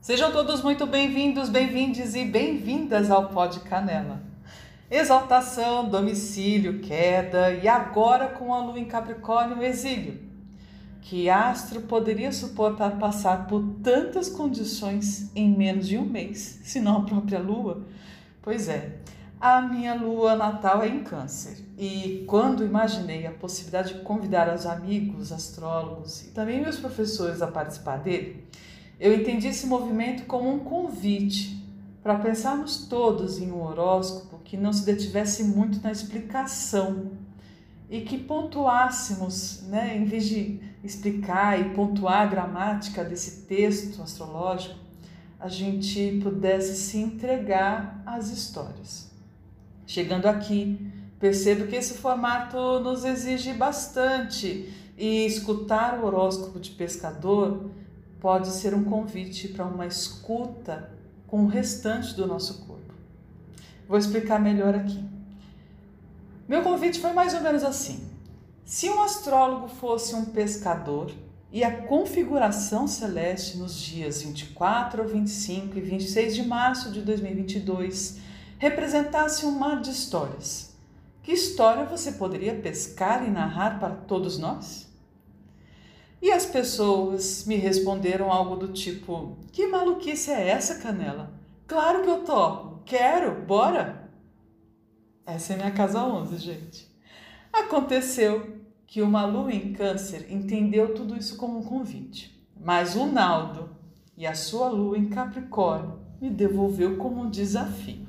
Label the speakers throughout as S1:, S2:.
S1: Sejam todos muito bem-vindos, bem-vindes e bem-vindas ao Pod Canela. Exaltação, domicílio, queda e agora com a lua em Capricórnio, exílio. Que astro poderia suportar passar por tantas condições em menos de um mês, se não a própria lua? Pois é, a minha lua natal é em Câncer e quando imaginei a possibilidade de convidar os amigos astrólogos e também meus professores a participar dele, eu entendi esse movimento como um convite para pensarmos todos em um horóscopo que não se detivesse muito na explicação e que pontuássemos, né, em vez de explicar e pontuar a gramática desse texto astrológico, a gente pudesse se entregar às histórias. Chegando aqui, percebo que esse formato nos exige bastante e escutar o horóscopo de pescador pode ser um convite para uma escuta com o restante do nosso corpo. Vou explicar melhor aqui. Meu convite foi mais ou menos assim: se um astrólogo fosse um pescador e a configuração celeste nos dias 24, 25 e 26 de março de 2022 representasse um mar de histórias. Que história você poderia pescar e narrar para todos nós? E as pessoas me responderam algo do tipo: Que maluquice é essa, Canela? Claro que eu topo, quero, bora! Essa é minha casa 11, gente. Aconteceu que uma lua em Câncer entendeu tudo isso como um convite, mas o Naldo e a sua lua em Capricórnio me devolveu como um desafio.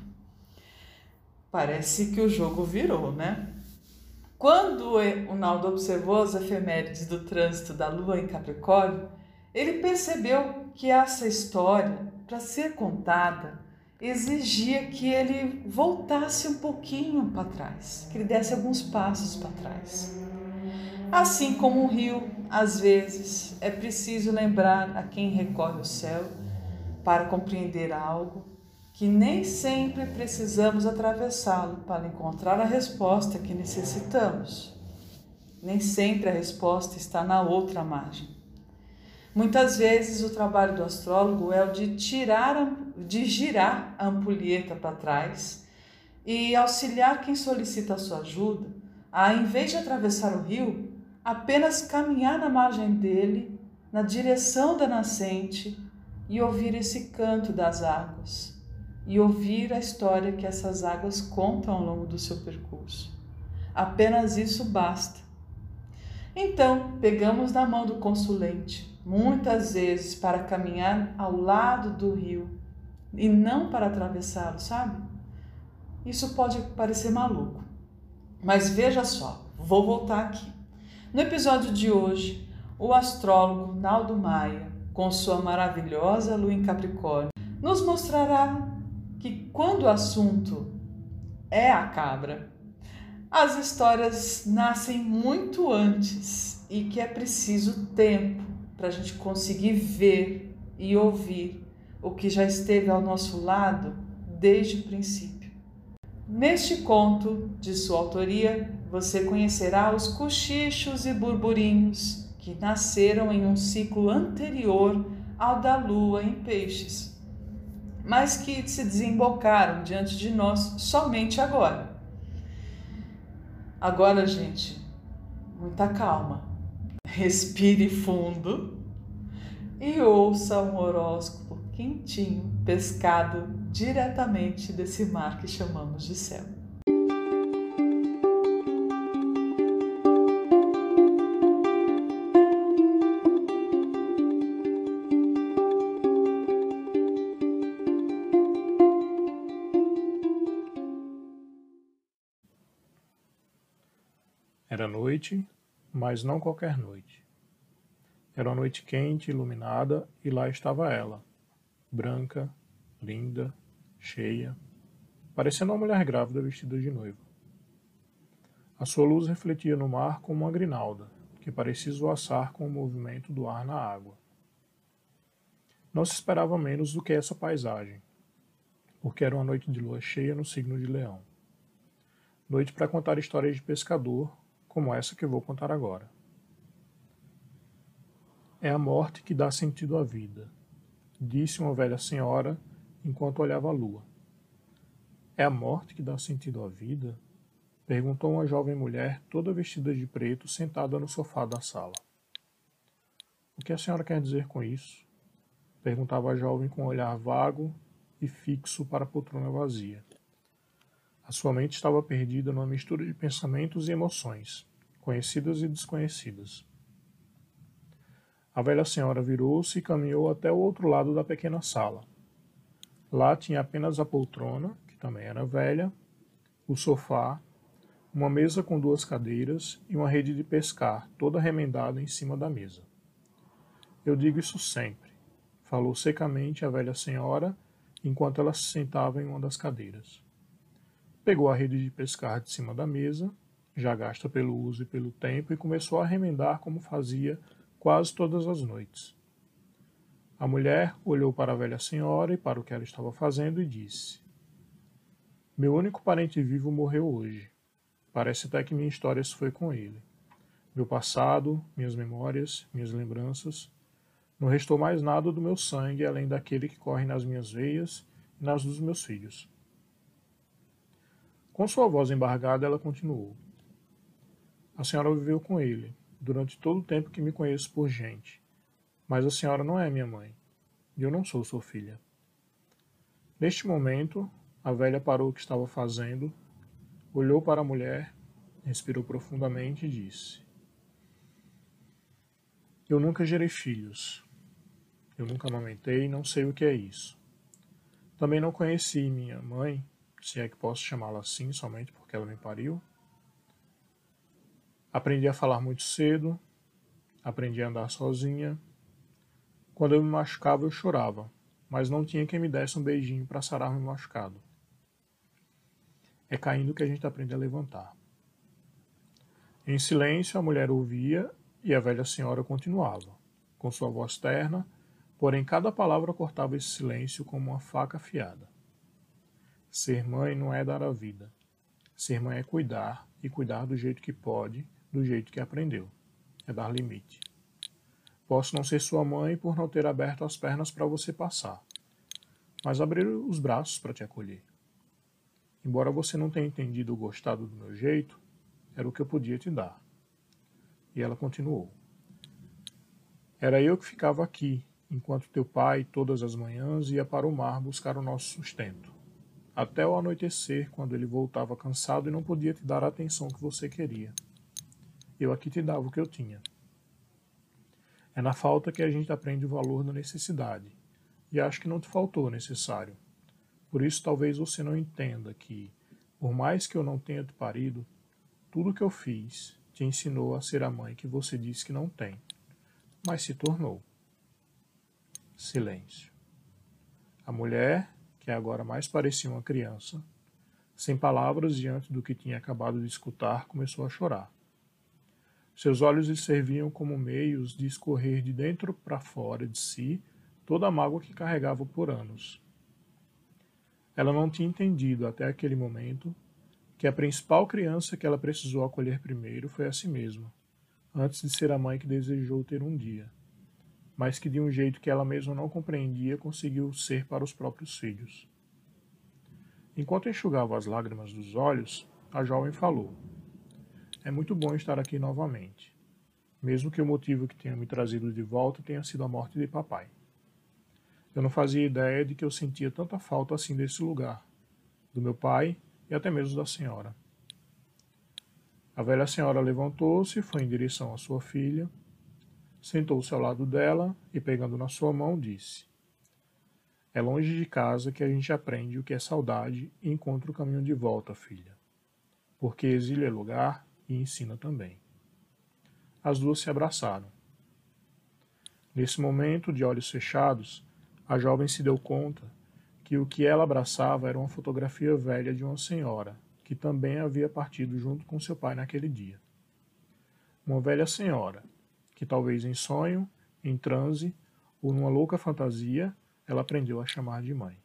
S1: Parece que o jogo virou, né? Quando o Naldo observou as efemérides do trânsito da Lua em Capricórnio, ele percebeu que essa história, para ser contada, exigia que ele voltasse um pouquinho para trás, que ele desse alguns passos para trás. Assim como o rio, às vezes, é preciso lembrar a quem recorre o céu para compreender algo que nem sempre precisamos atravessá-lo para encontrar a resposta que necessitamos. Nem sempre a resposta está na outra margem. Muitas vezes o trabalho do astrólogo é o de tirar, de girar a ampulheta para trás e auxiliar quem solicita a sua ajuda a, em vez de atravessar o rio, apenas caminhar na margem dele, na direção da nascente e ouvir esse canto das águas e ouvir a história que essas águas contam ao longo do seu percurso. Apenas isso basta. Então, pegamos na mão do consulente, muitas vezes para caminhar ao lado do rio e não para atravessá-lo, sabe? Isso pode parecer maluco, mas veja só, vou voltar aqui. No episódio de hoje, o astrólogo Naldo Maia, com sua maravilhosa lua em Capricórnio, nos mostrará que quando o assunto é a cabra, as histórias nascem muito antes e que é preciso tempo para a gente conseguir ver e ouvir o que já esteve ao nosso lado desde o princípio. Neste conto de sua autoria, você conhecerá os cochichos e burburinhos que nasceram em um ciclo anterior ao da lua em peixes mas que se desembocaram diante de nós somente agora. Agora, gente, muita calma. Respire fundo e ouça um horóscopo quentinho, pescado diretamente desse mar que chamamos de céu.
S2: Era noite, mas não qualquer noite. Era uma noite quente, iluminada, e lá estava ela, branca, linda, cheia, parecendo uma mulher grávida vestida de noiva. A sua luz refletia no mar como uma grinalda, que parecia esvoaçar com o movimento do ar na água. Não se esperava menos do que essa paisagem, porque era uma noite de lua cheia no signo de Leão. Noite para contar histórias de pescador como essa que vou contar agora. É a morte que dá sentido à vida. disse uma velha senhora enquanto olhava a lua. É a morte que dá sentido à vida? perguntou uma jovem mulher, toda vestida de preto, sentada no sofá da sala. O que a senhora quer dizer com isso? perguntava a jovem com um olhar vago e fixo para a poltrona vazia. A sua mente estava perdida numa mistura de pensamentos e emoções, conhecidas e desconhecidas. A velha senhora virou-se e caminhou até o outro lado da pequena sala. Lá tinha apenas a poltrona, que também era velha, o sofá, uma mesa com duas cadeiras e uma rede de pescar, toda remendada em cima da mesa. Eu digo isso sempre, falou secamente a velha senhora enquanto ela se sentava em uma das cadeiras. Pegou a rede de pescar de cima da mesa, já gasta pelo uso e pelo tempo, e começou a remendar como fazia quase todas as noites. A mulher olhou para a velha senhora e para o que ela estava fazendo e disse: Meu único parente vivo morreu hoje. Parece até que minha história se foi com ele. Meu passado, minhas memórias, minhas lembranças. Não restou mais nada do meu sangue além daquele que corre nas minhas veias e nas dos meus filhos. Com sua voz embargada, ela continuou: A senhora viveu com ele, durante todo o tempo que me conheço por gente. Mas a senhora não é minha mãe. E eu não sou sua filha. Neste momento, a velha parou o que estava fazendo, olhou para a mulher, respirou profundamente e disse: Eu nunca gerei filhos. Eu nunca amamentei e não sei o que é isso. Também não conheci minha mãe, se é que posso chamá-la assim somente porque ela me pariu. Aprendi a falar muito cedo, aprendi a andar sozinha. Quando eu me machucava, eu chorava, mas não tinha quem me desse um beijinho para sarar meu machucado. É caindo que a gente aprende a levantar. Em silêncio, a mulher ouvia e a velha senhora continuava, com sua voz terna, porém cada palavra cortava esse silêncio como uma faca afiada. Ser mãe não é dar a vida. Ser mãe é cuidar, e cuidar do jeito que pode, do jeito que aprendeu. É dar limite. Posso não ser sua mãe por não ter aberto as pernas para você passar, mas abrir os braços para te acolher. Embora você não tenha entendido ou gostado do meu jeito, era o que eu podia te dar. E ela continuou. Era eu que ficava aqui, enquanto teu pai, todas as manhãs, ia para o mar buscar o nosso sustento. Até o anoitecer, quando ele voltava cansado e não podia te dar a atenção que você queria eu aqui te dava o que eu tinha. É na falta que a gente aprende o valor da necessidade. E acho que não te faltou o necessário. Por isso talvez você não entenda que, por mais que eu não tenha te parido, tudo que eu fiz te ensinou a ser a mãe que você disse que não tem, mas se tornou. Silêncio. A mulher, que agora mais parecia uma criança, sem palavras diante do que tinha acabado de escutar, começou a chorar. Seus olhos lhe serviam como meios de escorrer de dentro para fora de si toda a mágoa que carregava por anos. Ela não tinha entendido até aquele momento que a principal criança que ela precisou acolher primeiro foi a si mesma, antes de ser a mãe que desejou ter um dia, mas que de um jeito que ela mesma não compreendia conseguiu ser para os próprios filhos. Enquanto enxugava as lágrimas dos olhos, a jovem falou. É muito bom estar aqui novamente, mesmo que o motivo que tenha me trazido de volta tenha sido a morte de papai. Eu não fazia ideia de que eu sentia tanta falta assim desse lugar, do meu pai e até mesmo da senhora. A velha senhora levantou-se e foi em direção à sua filha, sentou-se ao lado dela e, pegando na sua mão, disse: É longe de casa que a gente aprende o que é saudade e encontra o caminho de volta, filha. Porque exílio é lugar e ensina também. As duas se abraçaram. Nesse momento, de olhos fechados, a jovem se deu conta que o que ela abraçava era uma fotografia velha de uma senhora, que também havia partido junto com seu pai naquele dia. Uma velha senhora, que talvez em sonho, em transe ou numa louca fantasia, ela aprendeu a chamar de mãe.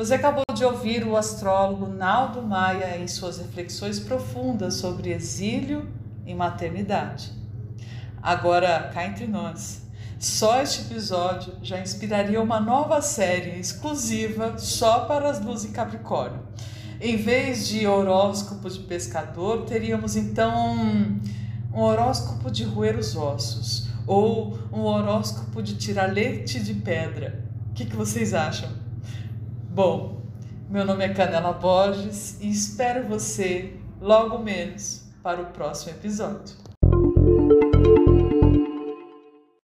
S1: Você acabou de ouvir o astrólogo Naldo Maia em suas reflexões profundas sobre exílio e maternidade. Agora, cá entre nós, só este episódio já inspiraria uma nova série exclusiva só para as luzes em Capricórnio. Em vez de horóscopo de pescador, teríamos então um horóscopo de roer os ossos ou um horóscopo de tirar leite de pedra. O que, que vocês acham? Bom, meu nome é Canela Borges e espero você logo menos para o próximo episódio.